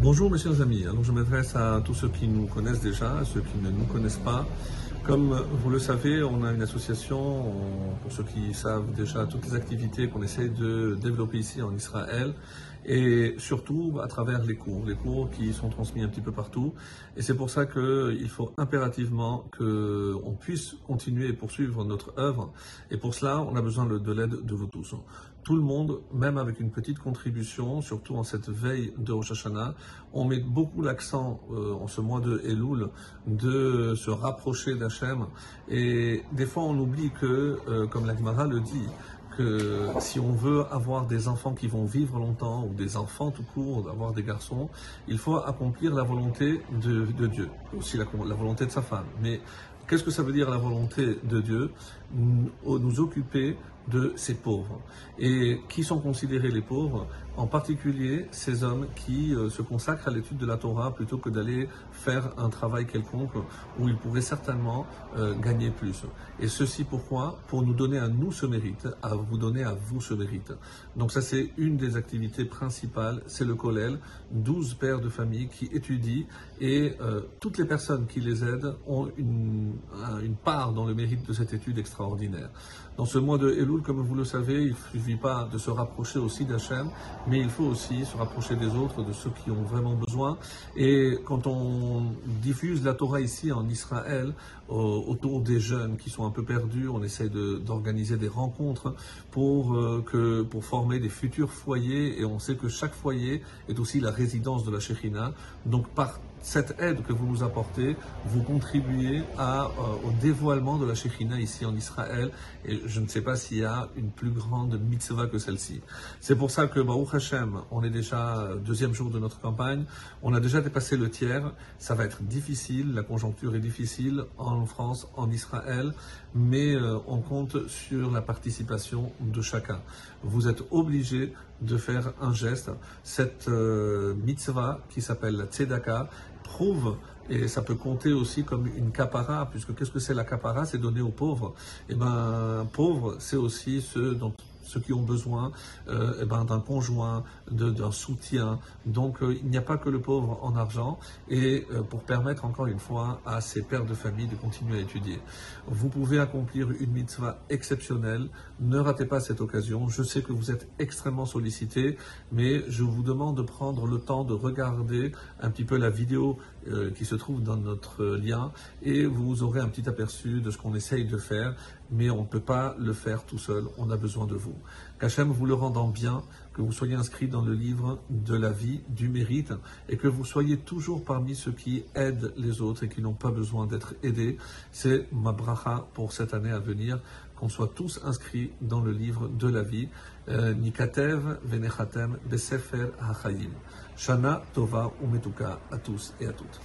Bonjour mes chers amis, alors je m'adresse à tous ceux qui nous connaissent déjà, à ceux qui ne nous connaissent pas. Comme vous le savez, on a une association, pour ceux qui savent déjà toutes les activités qu'on essaie de développer ici en Israël, et surtout à travers les cours, les cours qui sont transmis un petit peu partout. Et c'est pour ça qu'il faut impérativement qu'on puisse continuer et poursuivre notre œuvre. Et pour cela, on a besoin de l'aide de vous tous. Tout le monde, même avec une petite contribution, surtout en cette veille de Rosh Hashanah, on met beaucoup l'accent euh, en ce mois de Elul de se rapprocher d'Hachem. Et des fois, on oublie que, euh, comme la Gemara le dit, que si on veut avoir des enfants qui vont vivre longtemps, ou des enfants tout court, d'avoir des garçons, il faut accomplir la volonté de, Dieu, aussi la, la, volonté de sa femme. Mais qu'est-ce que ça veut dire la volonté de Dieu Nous occuper de ces pauvres? Et qui sont considérés les pauvres? En particulier ces hommes qui euh, se consacrent à l'étude de la Torah plutôt que d'aller faire un travail quelconque où ils pourraient certainement euh, gagner plus. Et ceci pourquoi? Pour nous donner à nous ce mérite, à vous donner à vous ce mérite. Donc ça c'est une des activités principales, c'est le Kollel, 12 pères de famille qui étudient et euh, toutes les personnes qui les aident ont une, une part dans le mérite de cette étude extraordinaire. Dans ce mois de Elul, comme vous le savez, il ne suffit pas de se rapprocher aussi d'Hachem, mais il faut aussi se rapprocher des autres, de ceux qui ont vraiment besoin. Et quand on diffuse la Torah ici en Israël, autour des jeunes qui sont un peu perdus, on essaie d'organiser des rencontres pour, euh, que, pour former des futurs foyers, et on sait que chaque foyer est aussi la résidence de la Shekhinah. Donc par cette aide que vous nous apportez, vous contribuez à, euh, au dévoilement de la Shekhina ici en Israël. Et je ne sais pas s'il y a une plus grande mitzvah que celle-ci. C'est pour ça que Baruch Hashem, on est déjà euh, deuxième jour de notre campagne. On a déjà dépassé le tiers. Ça va être difficile. La conjoncture est difficile en France, en Israël. Mais euh, on compte sur la participation de chacun. Vous êtes obligé de faire un geste. Cette mitzvah qui s'appelle la tzedaka, prouve et ça peut compter aussi comme une capara, puisque qu'est-ce que c'est la capara? C'est donner aux pauvres. Et eh ben, pauvres, c'est aussi ceux dont ceux qui ont besoin euh, eh ben, d'un conjoint, d'un soutien. Donc euh, il n'y a pas que le pauvre en argent et euh, pour permettre encore une fois à ces pères de famille de continuer à étudier. Vous pouvez accomplir une mitzvah exceptionnelle. Ne ratez pas cette occasion. Je sais que vous êtes extrêmement sollicité, mais je vous demande de prendre le temps de regarder un petit peu la vidéo qui se trouve dans notre lien et vous aurez un petit aperçu de ce qu'on essaye de faire, mais on ne peut pas le faire tout seul. On a besoin de vous. Qu'Hachem vous le rendant bien, que vous soyez inscrit dans le livre de la vie, du mérite, et que vous soyez toujours parmi ceux qui aident les autres et qui n'ont pas besoin d'être aidés. C'est ma bracha pour cette année à venir, qu'on soit tous inscrits dans le livre de la vie. Euh, Nikatev venechatem besefer hachayim. Shana tova umetuka à tous et à toutes.